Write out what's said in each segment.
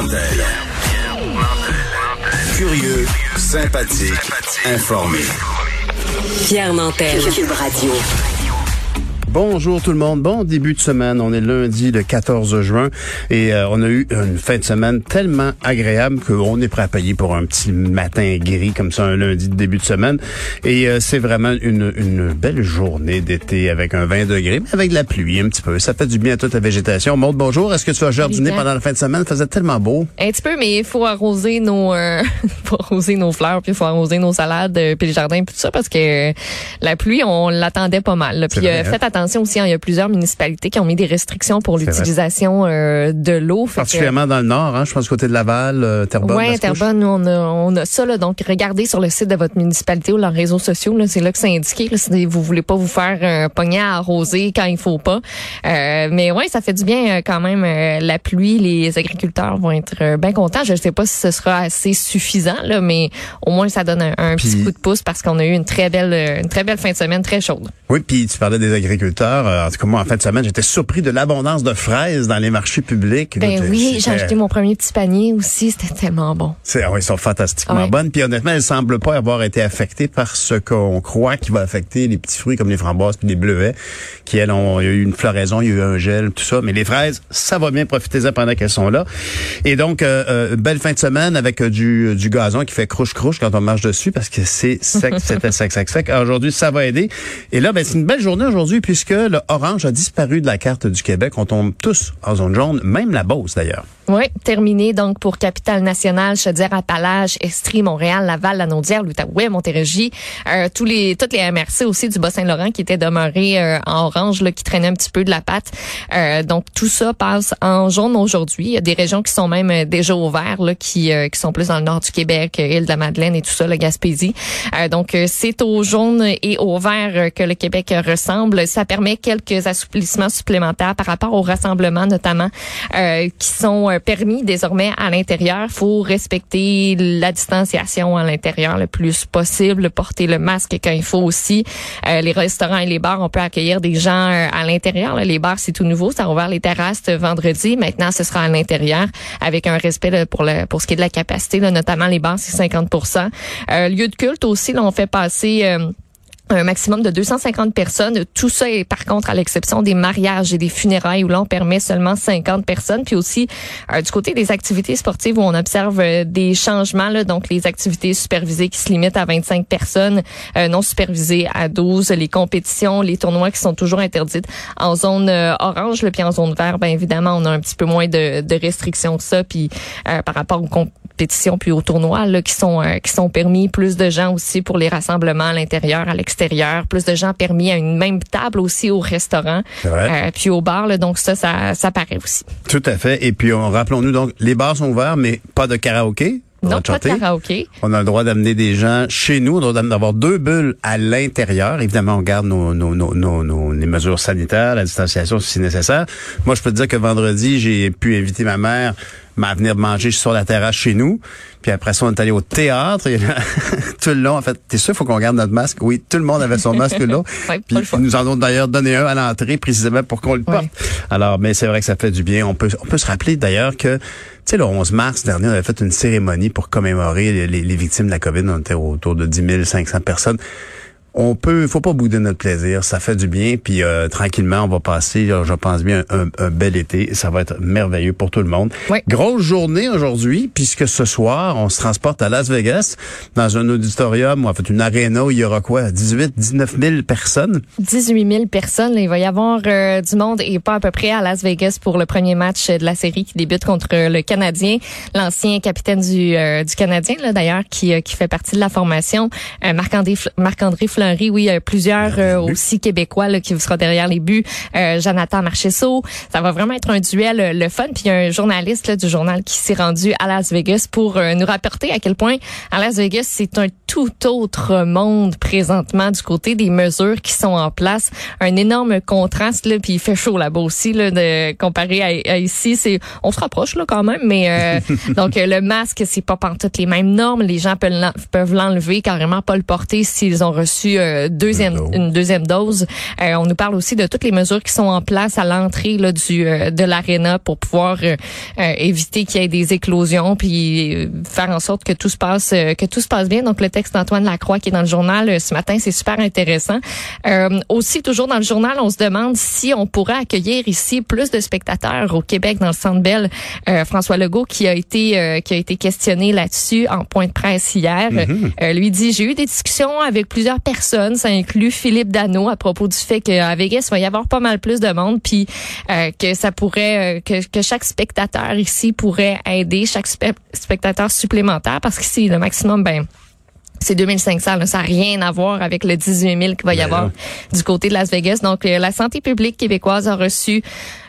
Nantel. Curieux, sympathique, informé. Pierre Nantel. Cube Radio. Bonjour tout le monde. Bon début de semaine. On est lundi le 14 juin et euh, on a eu une fin de semaine tellement agréable qu'on est prêt à payer pour un petit matin gris comme ça un lundi de début de semaine. Et euh, c'est vraiment une, une belle journée d'été avec un 20 degrés, mais avec de la pluie un petit peu. Ça fait du bien à toute la végétation. Maud, bonjour. Est-ce que tu vas jardiner pendant la fin de semaine? Il faisait tellement beau. Un petit peu, mais il faut arroser nos, euh, faut arroser nos fleurs, puis il faut arroser nos salades, puis les jardins, puis tout ça, parce que la pluie, on l'attendait pas mal. Puis hein? faites attention aussi, hein, il y a plusieurs municipalités qui ont mis des restrictions pour l'utilisation euh, de l'eau. Que- Particulièrement dans le nord, hein, je pense côté de Laval, euh, Terrebonne. Mascouche. Terrebonne, nous, on a, on a ça. Là, donc, regardez sur le site de votre municipalité ou leurs réseaux sociaux. Là, c'est là que c'est indiqué. Là, si vous voulez pas vous faire un pognet à arroser quand il faut pas. Euh, mais ouais, ça fait du bien euh, quand même. euh, la pluie, les agriculteurs vont être euh, bien contents. Je ne sais pas si ce sera assez suffisant, là, mais au moins ça donne un, un petit coup de pouce parce qu'on a eu une très belle, euh, une très belle fin de semaine, très chaude. Oui, puis tu parlais des agriculteurs. Euh, En tout cas, moi, en fin de semaine, j'étais surpris de l'abondance de fraises dans les marchés publics. Ben oui, j'ai acheté mon premier petit panier aussi. C'était tellement bon. C'est, ah oui, ils sont fantastiquement Ouais. bonnes. Puis honnêtement, elles semblent pas avoir été affectées par ce qu'on croit qui va affecter les petits fruits comme les framboises puis les bleuets, qui elles ont, il y a eu une floraison, il y a eu un gel, tout ça. Mais les fraises, ça va bien, profitez-en pendant qu'elles sont là. Et donc, euh, euh, belle fin de semaine avec euh, du, du gazon qui fait crouche-crouche quand on marche dessus parce que c'est sec, c'était sec, sec, sec. Aujourd'hui, ça va aider. Et là, ben, c'est une belle journée aujourd'hui puisque le orange a disparu de la carte du Québec. On tombe tous en zone jaune, même la Beauce d'ailleurs. Oui, terminé donc pour Capitale Nationale, Chaudière-Appalaches, Estrie, Montréal, Laval, Lanaudière, l'Outaouais, Montérégie, euh, tous les toutes les MRC aussi du Bas-Saint-Laurent qui étaient demeurés euh, en orange là, qui traînaient un petit peu de la patte. Euh, donc tout ça passe en jaune aujourd'hui. Il y a des régions qui sont même euh, déjà au vert là, qui euh, qui sont plus dans le nord du Québec, euh, île de la Madeleine et tout ça, la Gaspésie. Donc c'est au jaune et au vert que le Québec ressemble. Ça permet quelques assouplissements supplémentaires par rapport aux rassemblements notamment euh, qui sont euh, permis désormais à l'intérieur. faut respecter la distanciation à l'intérieur le plus possible, porter le masque quand il faut aussi. Euh, les restaurants et les bars, on peut accueillir des gens euh, à l'intérieur. Les bars, c'est tout nouveau. Ça a ouvert les terrasses vendredi. Maintenant, ce sera à l'intérieur avec un respect là, pour le pour ce qui est de la capacité, là, notamment les bars, c'est 50% euh, Lieu de culte aussi, là, on fait passer... euh, un maximum de 250 personnes. Tout ça est par contre à l'exception des mariages et des funérailles où là on permet seulement 50 personnes. Puis aussi euh, du côté des activités sportives où on observe euh, des changements, là, donc les activités supervisées qui se limitent à 25 personnes, euh, non supervisées à 12, les compétitions, les tournois qui sont toujours interdites en zone orange, là, puis en zone vert, bien évidemment on a un petit peu moins de, de restrictions que ça. Puis par rapport aux compétitions puis aux tournois là, qui sont qui sont permis, plus de gens aussi pour les rassemblements à l'intérieur, à l'extérieur, plus de gens permis à une même table aussi au restaurant, euh, puis au bar. là. donc ça, ça, ça paraît aussi. Tout à fait. Et puis, on, rappelons-nous donc, les bars sont ouverts, mais pas de karaoké. Non, pas de karaoké. On a le droit d'amener des gens chez nous. On a le droit d'avoir deux bulles à l'intérieur. Évidemment, on garde nos, nos, nos, nos, nos- les mesures sanitaires, la distanciation si nécessaire. Moi, je peux te dire que vendredi, j'ai pu inviter ma mère à venir manger sur la terrasse chez nous. Puis après ça, on est allé au théâtre. Et là, tout le long, en fait, t'es sûr, faut qu'on garde notre masque? Oui, tout le monde avait son masque là. Ouais, Puis ils nous en ont d'ailleurs donné un à l'entrée précisément pour qu'on le porte. Alors, mais c'est vrai que ça fait du bien. On peut, on peut se rappeler d'ailleurs que, tu sais, le 11 mars dernier, on avait fait une cérémonie pour commémorer les, les- les victimes de la COVID. On était autour de 10 500 personnes. On peut, faut pas bouder notre plaisir. Ça fait du bien. Puis euh, tranquillement, on va passer, euh, je pense bien, un, un bel été. Ça va être merveilleux pour tout le monde. Oui. Grosse journée aujourd'hui, puisque ce soir, on se transporte à Las Vegas dans un auditorium, ou en fait une aréna où il y aura quoi, 18, 19 000 personnes? 18 000 personnes. il va y avoir euh, du monde et pas à peu près à Las Vegas pour le premier match de la série qui débute contre le Canadien. L'ancien capitaine du, euh, du Canadien, là, d'ailleurs, qui, euh, qui fait partie de la formation, euh, Marc-André Marc-André Fleury, oui, plusieurs euh, aussi québécois là, qui sera derrière les buts. Euh, Jonathan Marchesso, ça va vraiment être un duel euh, le fun. Puis il y a un journaliste là, du journal qui s'est rendu à Las Vegas pour euh, nous rapporter à quel point à Las Vegas c'est un tout autre monde présentement du côté des mesures qui sont en place. Un énorme contraste là, puis il fait chaud là-bas aussi là, de comparé à, à ici. C'est on se rapproche là quand même, mais euh, donc euh, le masque c'est pas toutes les mêmes normes. Les gens peuvent l'enlever carrément pas le porter s'ils ont reçu euh, deuxième une deuxième dose. Euh, on nous parle aussi de toutes les mesures qui sont en place à l'entrée là, du euh, de l'aréna pour pouvoir euh, euh, éviter qu'il y ait des éclosions puis faire en sorte que tout se passe euh, que tout se passe bien. Donc le texte d'Antoine Lacroix qui est dans le journal ce matin, c'est super intéressant. Euh, aussi toujours dans le journal, on se demande si on pourrait accueillir ici plus de spectateurs au Québec dans le Centre Bell. Euh, François Legault qui a été euh, qui a été questionné là-dessus en point de presse hier, euh, lui dit j'ai eu des discussions avec plusieurs personnes, ça inclut Philippe Dano à propos du fait qu'à Vegas il va y avoir pas mal plus de monde puis euh, que ça pourrait euh, que, que chaque spectateur ici pourrait aider chaque spe- spectateur supplémentaire parce qu'ici le maximum ben c'est 2500, là, ça n'a rien à voir avec le 18 000 qu'il va y Ben avoir là. du côté de Las Vegas. Donc, euh, la santé publique québécoise a reçu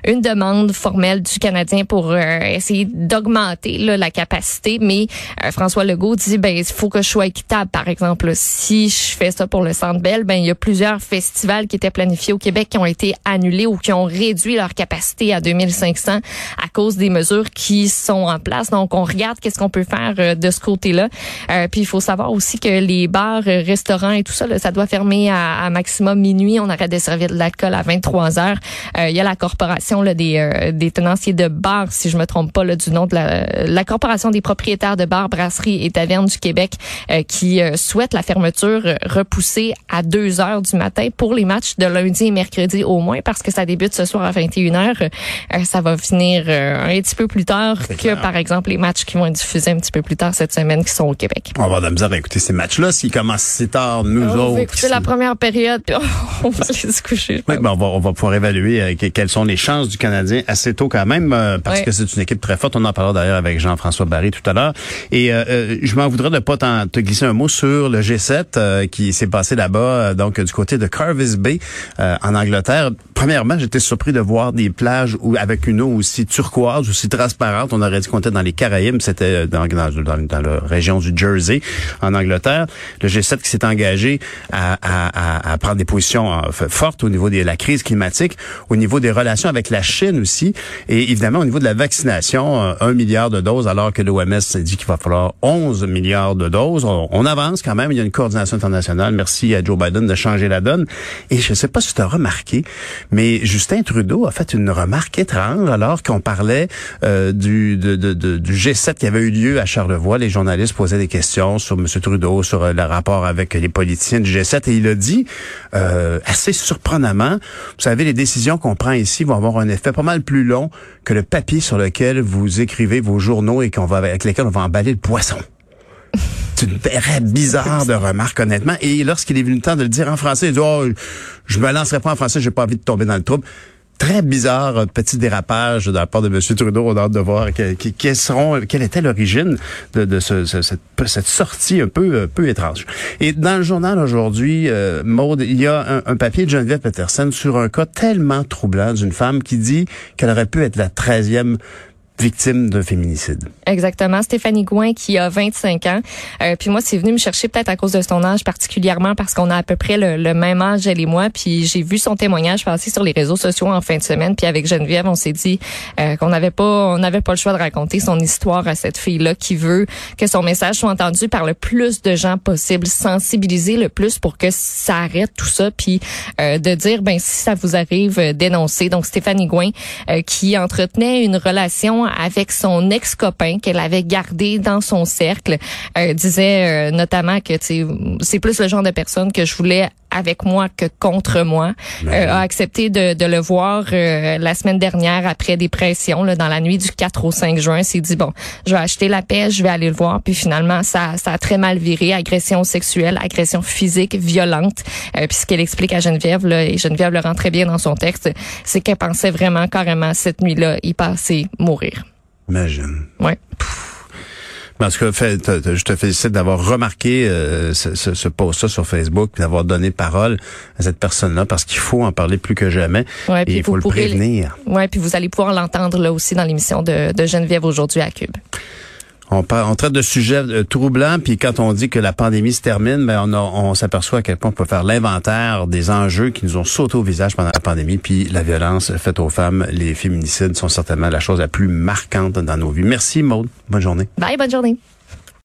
une demande formelle du Canadien pour euh, essayer d'augmenter la capacité, mais euh, François Legault dit, ben il faut que je sois équitable. Par exemple, si je fais ça pour le Centre Bell, ben il y a plusieurs festivals qui étaient planifiés au Québec qui ont été annulés ou qui ont réduit leur capacité à 2500 à cause des mesures qui sont en place. Donc, on regarde qu'est-ce qu'on peut faire euh, de ce côté-là. Euh, puis, il faut savoir aussi que les bars, euh, restaurants et tout ça, là, ça doit fermer à, à maximum minuit. On arrête de servir de l'alcool à 23 heures. Euh, Il y a la corporation là, des, euh, des tenanciers de bars, si je me trompe pas, là, du nom de la, la corporation des propriétaires de bars, brasseries et tavernes du Québec, euh, qui euh, souhaite la fermeture repoussée à 2 heures du matin pour les matchs de lundi et mercredi au moins, parce que ça débute ce soir à 21 heures. Euh, ça va finir un petit peu plus tard que, clair. par exemple, les matchs qui vont être diffusés un petit peu plus tard cette semaine qui sont au Québec. On va avoir de la misère à écouter ces matchs-là s'ils commencent si tard, nous On autres. va écouter la première période, puis on va aller se coucher. Oui, ben on, va, on va pouvoir évaluer que- quelles sont les chances du Canadien assez tôt quand même, euh, parce que c'est une équipe très forte. On en parlera d'ailleurs avec Jean-François Barry tout à l'heure. Et euh, euh, je m'en voudrais de pas te glisser un mot sur le G7 euh, qui s'est passé là-bas, euh, donc du côté de Carvis Bay euh, en Angleterre. Premièrement, j'étais surpris de voir des plages où, avec une eau aussi turquoise, aussi transparente. On aurait dit qu'on était dans les Caraïbes, c'était dans, dans, dans, dans la région du Jersey en Angleterre. Le G7 qui s'est engagé à, à, à, à prendre des positions fortes au niveau de la crise climatique, au niveau des relations avec la Chine aussi, et évidemment au niveau de la vaccination, euh, un milliard de doses, alors que l'OMS dit qu'il va falloir 11 milliards de doses. On, avance quand même, il y a une coordination internationale. Merci à Joe Biden de changer la donne. Et je ne sais pas si tu as remarqué, mais Justin Trudeau a fait une remarque étrange alors qu'on parlait euh, du, de- du G7 qui avait eu lieu à Charlevoix. Les journalistes posaient des questions sur M. Trudeau, sur euh, le rapport avec les politiciens du G7. Et il a dit, euh, assez surprenamment, vous savez, les décisions qu'on prend ici vont avoir un effet pas mal plus long que le papier sur lequel vous écrivez vos journaux et qu'on va avec lesquels on va emballer le poisson. C'est une très bizarre de remarque, honnêtement. Et lorsqu'il est venu le temps de le dire en français, il dit, oh, je me lancerai pas en français, j'ai pas envie de tomber dans le trouble. Très bizarre euh, petit dérapage de la part de M. Trudeau. On a hâte de voir que- seront, quelle était l'origine de, de ce- ce- cette, sortie un peu, un peu étrange. Et dans le journal aujourd'hui, euh, Maude, il y a un, papier de Geneviève Peterson sur un cas tellement troublant d'une femme qui dit qu'elle aurait pu être la 13e victime d'un féminicide. Exactement. Stéphanie Gouin qui a 25 ans. Euh, puis moi, c'est venu me chercher peut-être à cause de son âge particulièrement parce qu'on a à peu près le, même âge, elle et moi. Puis j'ai vu son témoignage passer sur les réseaux sociaux en fin de semaine. Puis avec Geneviève, on s'est dit euh, qu'on n'avait pas, on n'avait pas le choix de raconter son histoire à cette fille-là qui veut que son message soit entendu par le plus de gens possible, sensibiliser le plus pour que ça arrête tout ça. Puis euh, de dire, ben si ça vous arrive, euh, dénoncer. Donc Stéphanie Gouin euh, qui entretenait une relation avec son ex-copain qu'elle avait gardé dans son cercle, euh, disait euh, notamment que c'est plus le genre de personne que je voulais avec moi que contre moi, euh, a accepté de, de le voir euh, la semaine dernière après des pressions là, dans la nuit du 4 au 5 juin. S'est dit bon, je vais acheter la paix, je vais aller le voir. Puis finalement, ça, ça a très mal viré, agression sexuelle, agression physique, violente. Euh, puis ce qu'elle explique à Geneviève, là, et Geneviève le rend très bien dans son texte, c'est qu'elle pensait vraiment carrément cette nuit-là y passer mourir. Imagine. Ouais. En tout cas, fait, te- te- je te félicite d'avoir remarqué euh, ce, ce, ce post-là sur Facebook, d'avoir donné parole à cette personne-là, parce qu'il faut en parler plus que jamais. Ouais, et il faut vous le prévenir. Ouais, puis vous allez pouvoir l'entendre là aussi dans l'émission de, de Geneviève aujourd'hui à Cube. On, parle, on traite de sujets euh, troublants, puis quand on dit que la pandémie se termine, ben on, on s'aperçoit à quel point on peut faire l'inventaire des enjeux qui nous ont sauté au visage pendant la pandémie, puis la violence faite aux femmes, les féminicides sont certainement la chose la plus marquante dans nos vies. Merci Maude, bonne journée. Bye, bonne journée.